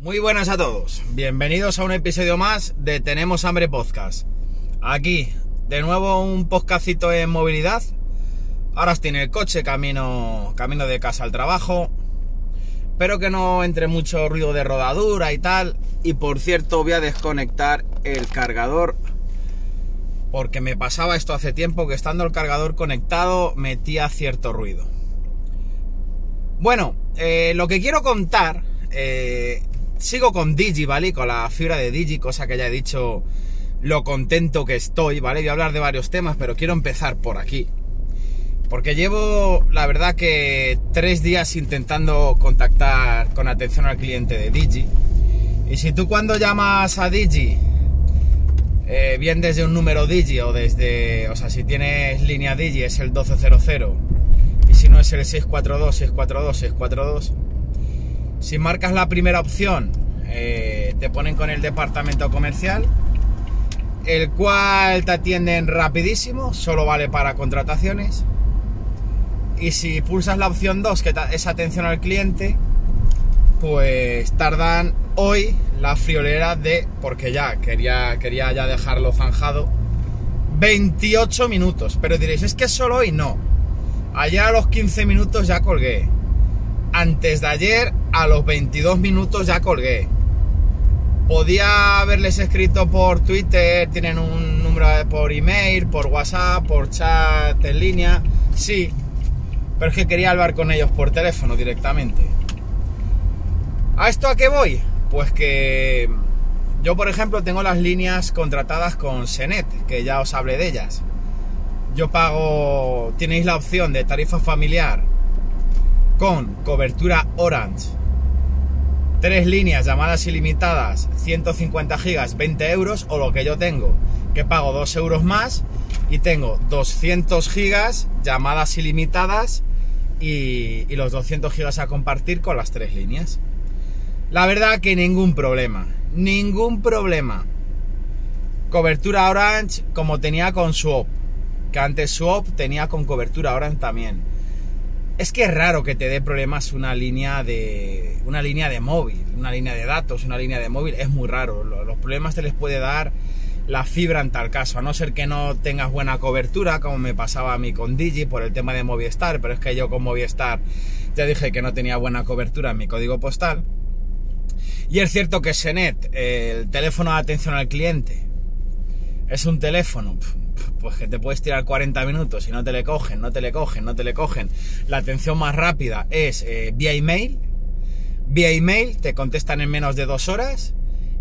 Muy buenas a todos, bienvenidos a un episodio más de Tenemos Hambre Podcast. Aquí, de nuevo un podcastito en movilidad. Ahora estoy el coche, camino, camino de casa al trabajo. Espero que no entre mucho ruido de rodadura y tal. Y por cierto, voy a desconectar el cargador. Porque me pasaba esto hace tiempo que estando el cargador conectado metía cierto ruido. Bueno, eh, lo que quiero contar eh, sigo con Digi, ¿vale? Con la fibra de Digi, cosa que ya he dicho lo contento que estoy, ¿vale? Voy a hablar de varios temas, pero quiero empezar por aquí. Porque llevo, la verdad que tres días intentando contactar con atención al cliente de Digi. Y si tú cuando llamas a Digi, eh, bien desde un número Digi o desde, o sea, si tienes línea Digi es el 1200 y si no es el 642, 642, 642 si marcas la primera opción, eh, te ponen con el departamento comercial, el cual te atienden rapidísimo, solo vale para contrataciones. Y si pulsas la opción 2, que es atención al cliente, pues tardan hoy la friolera de, porque ya quería, quería ya dejarlo zanjado, 28 minutos. Pero diréis, es que solo hoy no. Ayer a los 15 minutos ya colgué. Antes de ayer a los 22 minutos ya colgué. Podía haberles escrito por Twitter, tienen un número por email, por WhatsApp, por chat en línea. Sí, pero es que quería hablar con ellos por teléfono directamente. ¿A esto a qué voy? Pues que yo, por ejemplo, tengo las líneas contratadas con Senet, que ya os hablé de ellas. Yo pago, tenéis la opción de tarifa familiar con cobertura Orange tres líneas, llamadas ilimitadas, 150 gigas, 20 euros, o lo que yo tengo, que pago 2 euros más y tengo 200 gigas, llamadas ilimitadas y, y los 200 gigas a compartir con las tres líneas. La verdad que ningún problema, ningún problema. Cobertura Orange como tenía con Swap, que antes Swap tenía con cobertura Orange también es que es raro que te dé problemas una línea de una línea de móvil, una línea de datos, una línea de móvil, es muy raro. Los problemas te les puede dar la fibra en tal caso, a no ser que no tengas buena cobertura, como me pasaba a mí con Digi por el tema de Movistar, pero es que yo con Movistar ya dije que no tenía buena cobertura en mi código postal. Y es cierto que Senet, el teléfono de atención al cliente, es un teléfono pues que te puedes tirar 40 minutos y no te le cogen, no te le cogen, no te le cogen. La atención más rápida es eh, vía email. Vía email te contestan en menos de dos horas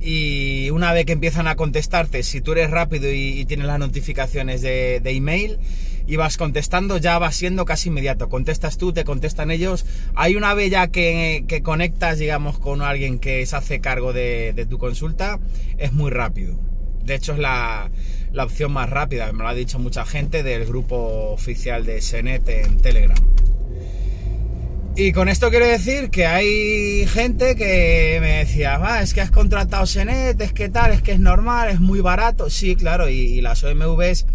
y una vez que empiezan a contestarte, si tú eres rápido y, tienes las notificaciones de, email y vas contestando, ya va siendo casi inmediato. Contestas tú, te contestan ellos. Hay una vez ya que, conectas, digamos, con alguien que se hace cargo de tu consulta, es muy rápido. De hecho, es la, la opción más rápida, me lo ha dicho mucha gente del grupo oficial de Senet en Telegram. Y con esto quiero decir que hay gente que me decía, va, es que has contratado Senet, es que tal, es que es normal, es muy barato. Sí, claro, y, las OMVs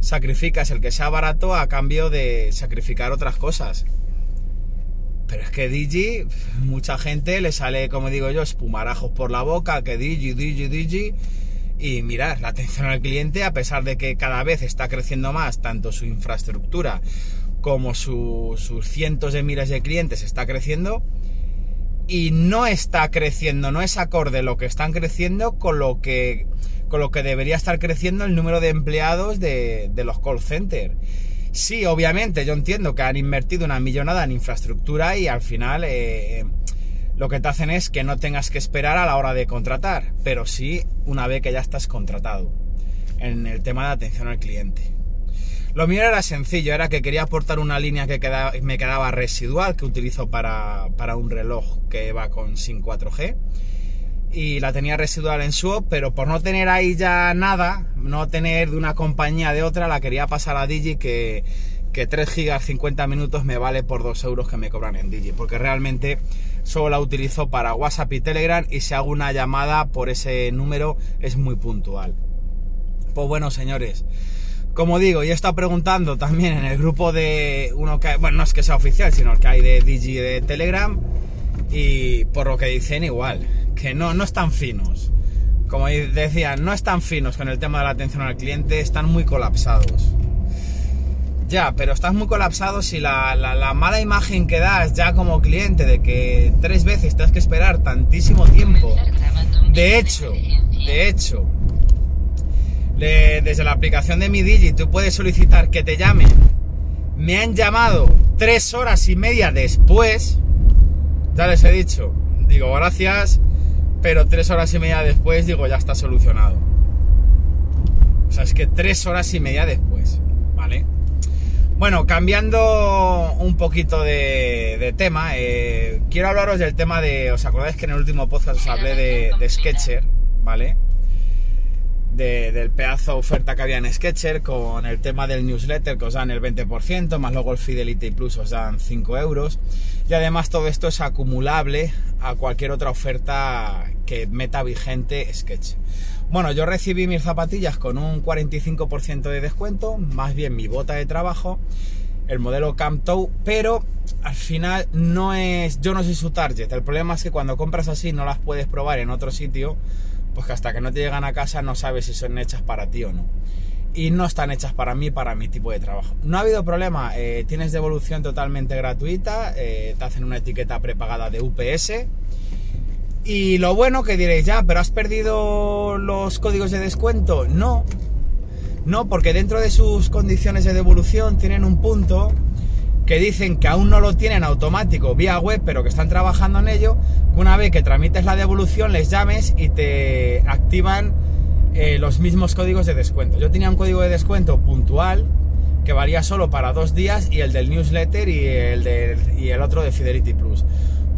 sacrificas el que sea barato a cambio de sacrificar otras cosas. Pero es que Digi, mucha gente le sale, como digo yo, espumarajos por la boca, que Digi, Digi, Digi y mirad, la atención al cliente, a pesar de que cada vez está creciendo más, tanto su infraestructura como sus cientos de miles de clientes está creciendo, y no está creciendo, no es acorde lo que están creciendo con lo que, con lo que debería estar creciendo el número de empleados de, los call centers. Sí, obviamente, yo entiendo que han invertido una millonada en infraestructura y al final eh, lo que te hacen es que no tengas que esperar a la hora de contratar, pero sí una vez que ya estás contratado en el tema de atención al cliente. Lo mío era sencillo, era que quería aportar una línea que me quedaba residual, que utilizo para, un reloj que va con SIM 4G. Y la tenía residual en Swap, pero por no tener ahí ya nada, no tener de una compañía de otra, la quería pasar a Digi que, que 3 gigas 50 minutos me vale por 2 euros que me cobran en Digi. Porque realmente solo la utilizo para WhatsApp y Telegram y si hago una llamada por ese número es muy puntual. Pues bueno, señores, como digo, ya he estado preguntando también en el grupo de uno que, bueno, no es que sea oficial, sino el que hay de Digi de Telegram y por lo que dicen igual, que no, no están finos. Como decía, no están finos con el tema de la atención al cliente, están muy colapsados. Ya, pero estás muy colapsado si la, la, mala imagen que das ya como cliente de que tres veces te has que esperar tantísimo tiempo. De hecho, de hecho, desde la aplicación de mi Digi tú puedes solicitar que te llamen. Me han llamado tres horas y media después. Ya les he dicho, digo gracias, pero tres horas y media después digo ya está solucionado. O sea, es que tres horas y media después. Bueno, cambiando un poquito de, tema, eh, quiero hablaros del tema de. ¿Os acordáis que en el último podcast os hablé de, de Sketcher, ¿vale? del pedazo oferta que había en Sketcher con el tema del newsletter que os dan el 20%, más luego el Fidelity Plus os dan 5 euros. Y además todo esto es acumulable a cualquier otra oferta que meta vigente Sketch. Bueno, yo recibí mis zapatillas con un 45% de descuento, más bien mi bota de trabajo, el modelo Camp pero al final no es, yo no soy su target. El problema es que cuando compras así no las puedes probar en otro sitio pues que hasta que no te llegan a casa no sabes si son hechas para ti o no. Y no están hechas para mí, para mi tipo de trabajo. No ha habido problema, eh, tienes devolución totalmente gratuita, eh, te hacen una etiqueta prepagada de UPS. Y lo bueno que diréis, ya, pero has perdido los códigos de descuento. No, no, porque dentro de sus condiciones de devolución tienen un punto que dicen que aún no lo tienen automático vía web, pero que están trabajando en ello, una vez que tramites la devolución les llames y te activan eh, los mismos códigos de descuento. Yo tenía un código de descuento puntual que valía solo para dos días y el del newsletter y el, y el otro de Fidelity Plus.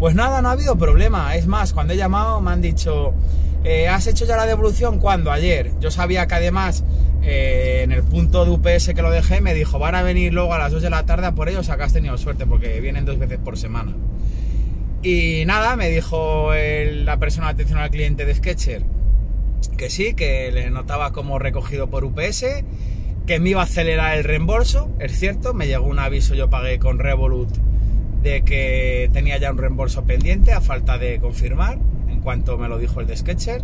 Pues nada, no ha habido problema. Es más, cuando he llamado me han dicho, eh, ¿has hecho ya la devolución? ¿Cuándo? Ayer. Yo sabía que además eh, en el punto de UPS que lo dejé me dijo, van a venir luego a las 2 de la tarde por ellos, o sea que has tenido suerte porque vienen dos veces por semana. Y nada, me dijo la persona de atención al cliente de Sketcher que sí, que le notaba como recogido por UPS, que me iba a acelerar el reembolso, es cierto, me llegó un aviso, yo pagué con Revolut de que tenía ya un reembolso pendiente a falta de confirmar, en cuanto me lo dijo el de Sketcher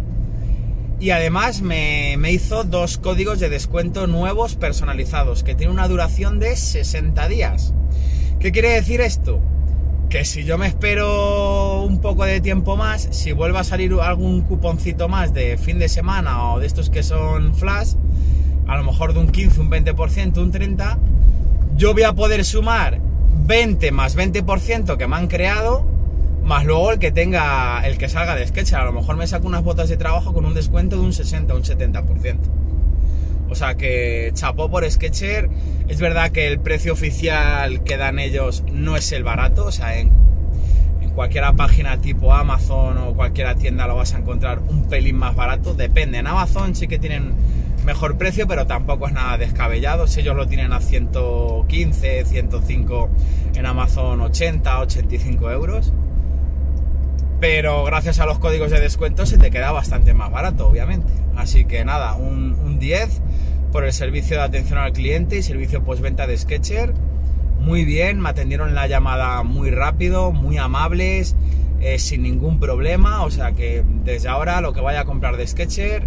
y además me, hizo dos códigos de descuento nuevos personalizados que tienen una duración de 60 días. ¿Qué quiere decir esto? Que si yo me espero un poco de tiempo más, si vuelve a salir algún cuponcito más de fin de semana o de estos que son flash, a lo mejor de un 15, un 20%, un 30%, yo voy a poder sumar 20 más 20% que me han creado más luego el que tenga, el que salga de Sketcher. A lo mejor me saco unas botas de trabajo con un descuento de un 60 o un 70%. O sea que chapó por Sketcher. Es verdad que el precio oficial que dan ellos no es el barato. O sea, en, en cualquier página tipo Amazon o cualquier tienda lo vas a encontrar un pelín más barato. Depende. En Amazon sí que tienen mejor precio, pero tampoco es nada descabellado. Si ellos lo tienen a 115, 105 en Amazon 80, 85 euros pero gracias a los códigos de descuento se te queda bastante más barato, obviamente. Así que nada, un, 10 por el servicio de atención al cliente y servicio postventa de Sketcher. Muy bien, me atendieron la llamada muy rápido, muy amables, eh, sin ningún problema. O sea que desde ahora lo que vaya a comprar de Sketcher,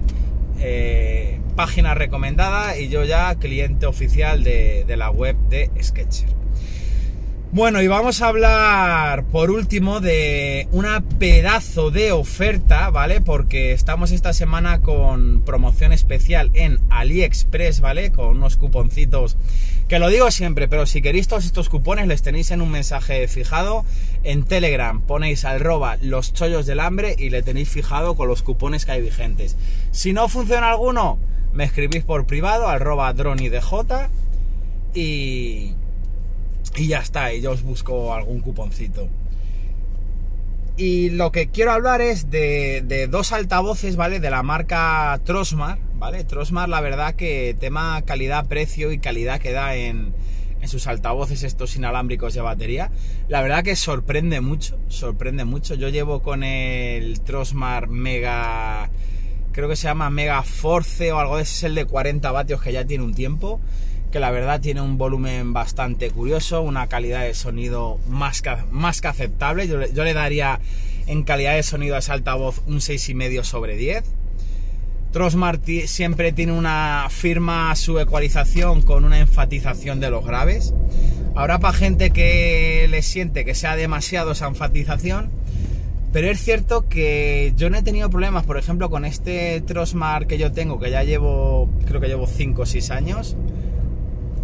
eh, página recomendada y yo ya cliente oficial de, la web de Sketcher. Bueno, y vamos a hablar por último de una pedazo de oferta, ¿vale? Porque estamos esta semana con promoción especial en AliExpress, ¿vale? Con unos cuponcitos que lo digo siempre, pero si queréis todos estos cupones les tenéis en un mensaje fijado en Telegram, ponéis al roba los chollos del hambre y le tenéis fijado con los cupones que hay vigentes. Si no funciona alguno, me escribís por privado al roba dronidj y y ya está, y yo os busco algún cuponcito. Y lo que quiero hablar es de, dos altavoces, ¿vale? De la marca Trosmar, ¿vale? Trosmar, la verdad que tema calidad-precio y calidad que da en, en sus altavoces estos inalámbricos de batería. La verdad que sorprende mucho, sorprende mucho. Yo llevo con el Trosmar Mega, creo que se llama Mega Force o algo de ese, es el de 40 vatios que ya tiene un tiempo que la verdad tiene un volumen bastante curioso, una calidad de sonido más que, más que aceptable. Yo, le daría en calidad de sonido a ese altavoz un 6,5 sobre 10. Trosmar siempre tiene una firma su ecualización con una enfatización de los graves. Habrá para gente que le siente que sea demasiado esa enfatización, pero es cierto que yo no he tenido problemas, por ejemplo, con este Trosmar que yo tengo, que ya llevo, creo que llevo 5 o 6 años,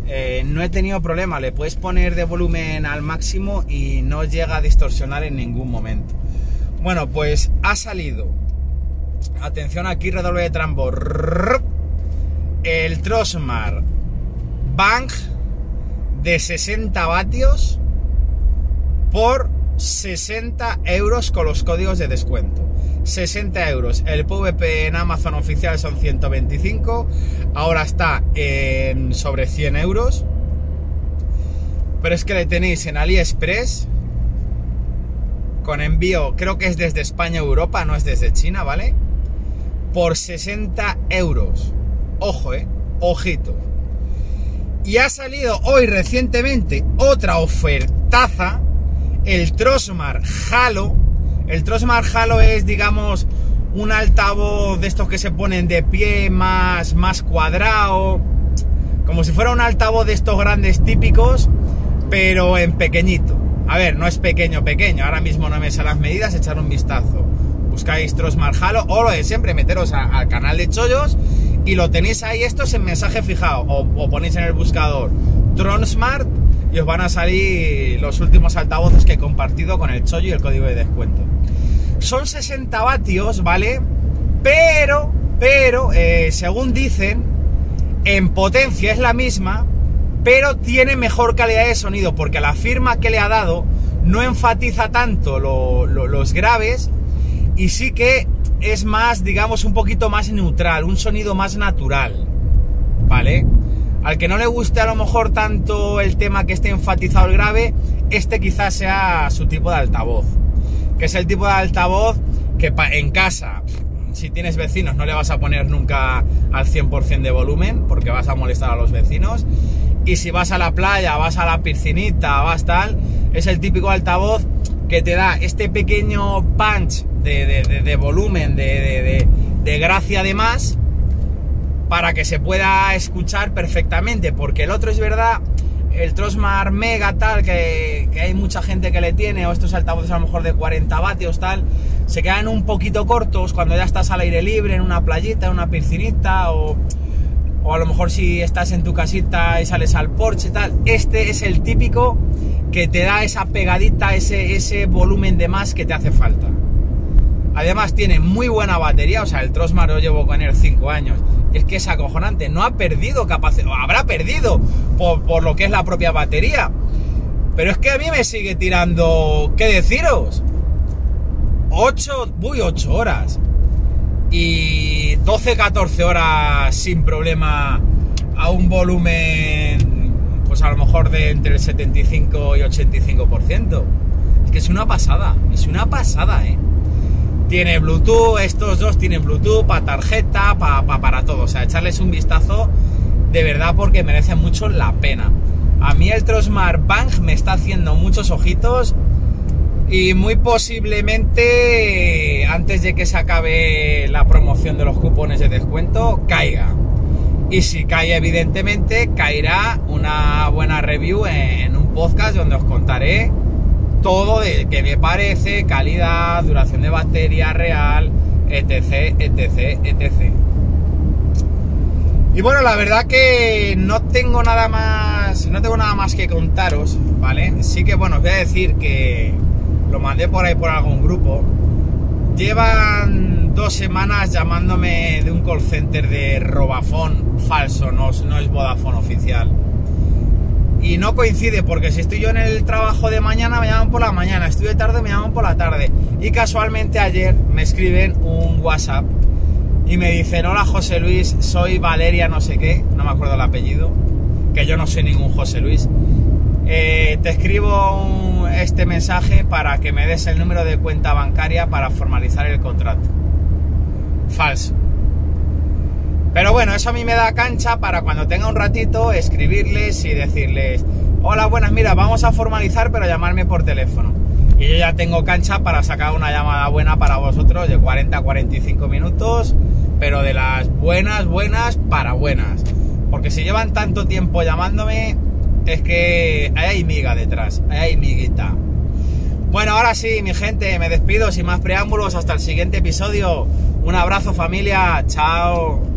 eh, no he tenido problema, le puedes poner de volumen al máximo y no llega a distorsionar en ningún momento. Bueno, pues ha salido Atención aquí, redoble de tambor. El Trosmar Bang de 60 vatios por 60 euros con los códigos de descuento. 60 euros. El PVP en Amazon oficial son 125. Ahora está en sobre 100 euros. Pero es que le tenéis en AliExpress. Con envío, creo que es desde España Europa, no es desde China, ¿vale? por 60 euros. Ojo, eh, ojito. Y ha salido hoy recientemente otra ofertaza, el Trosmar Halo. El Trosmar Halo es, digamos, un altavoz de estos que se ponen de pie más, más cuadrado, como si fuera un altavoz de estos grandes típicos, pero en pequeñito. A ver, no es pequeño, pequeño, ahora mismo no me salen las medidas, echar un vistazo buscáis Trosmar Halo o lo de siempre, meteros al canal de Chollos y lo tenéis ahí, esto es en mensaje fijado o, ponéis en el buscador Tronsmart y os van a salir los últimos altavoces que he compartido con el Chollo y el código de descuento. Son 60 vatios, ¿vale? Pero, pero, eh, según dicen, en potencia es la misma, pero tiene mejor calidad de sonido, porque la firma que le ha dado no enfatiza tanto los graves y sí que es más, digamos, un poquito más neutral, un sonido más natural, ¿vale? Al que no le guste a lo mejor tanto el tema que esté enfatizado el grave, este quizás sea su tipo de altavoz, que es el tipo de altavoz que en casa, si tienes vecinos, no le vas a poner nunca al 100% de volumen, porque vas a molestar a los vecinos, y si vas a la playa, vas a la piscinita, vas tal, es el típico altavoz que te da este pequeño punch de, volumen, de, gracia de más, para que se pueda escuchar perfectamente, porque el otro es verdad, el Trosmar Mega tal, que, hay mucha gente que le tiene, o estos altavoces a lo mejor de 40 vatios tal, se quedan un poquito cortos cuando ya estás al aire libre, en una playita, en una piscinita, o, o a lo mejor si estás en tu casita y sales al porche tal. Este es el típico que te da esa pegadita, ese, ese volumen de más que te hace falta. Además tiene muy buena batería, o sea, el Trosmar lo llevo con él 5 años. Es que es acojonante, no ha perdido capacidad, habrá perdido por, lo que es la propia batería. Pero es que a mí me sigue tirando, ¿qué deciros? 8, uy, 8 horas. Y 12, 14 horas sin problema a un volumen, pues a lo mejor de entre el 75 y 85%. Es que es una pasada, es una pasada, ¿eh? Tiene Bluetooth, estos dos tienen Bluetooth para tarjeta, para todo. O sea, echarles un vistazo de verdad porque merece mucho la pena. A mí el Trosmar Bang me está haciendo muchos ojitos y muy posiblemente antes de que se acabe la promoción de los cupones de descuento caiga. Y si cae evidentemente caerá una buena review en un podcast donde os contaré todo de que me parece, calidad, duración de batería real, etc, etc, etc. Y bueno, la verdad que no tengo nada más, no tengo nada más que contaros, ¿vale? Sí que bueno, os voy a decir que lo mandé por ahí por algún grupo. Llevan dos semanas llamándome de un call center de Robafón falso, no, no es Vodafone oficial y no coincide porque si estoy yo en el trabajo de mañana me llaman por la mañana, estoy de tarde me llaman por la tarde y casualmente ayer me escriben un WhatsApp y me dicen hola José Luis, soy Valeria no sé qué, no me acuerdo el apellido, que yo no soy ningún José Luis. Eh, te escribo este mensaje para que me des el número de cuenta bancaria para formalizar el contrato. Falso. Pero bueno, eso a mí me da cancha para cuando tenga un ratito escribirles y decirles, hola, buenas, mira, vamos a formalizar, pero llamarme por teléfono. Y yo ya tengo cancha para sacar una llamada buena para vosotros de 40 a 45 minutos, pero de las buenas, buenas para buenas. Porque si llevan tanto tiempo llamándome, es que hay miga detrás, hay miguita. Bueno, ahora sí, mi gente, me despido sin más preámbulos. Hasta el siguiente episodio. Un abrazo familia, chao.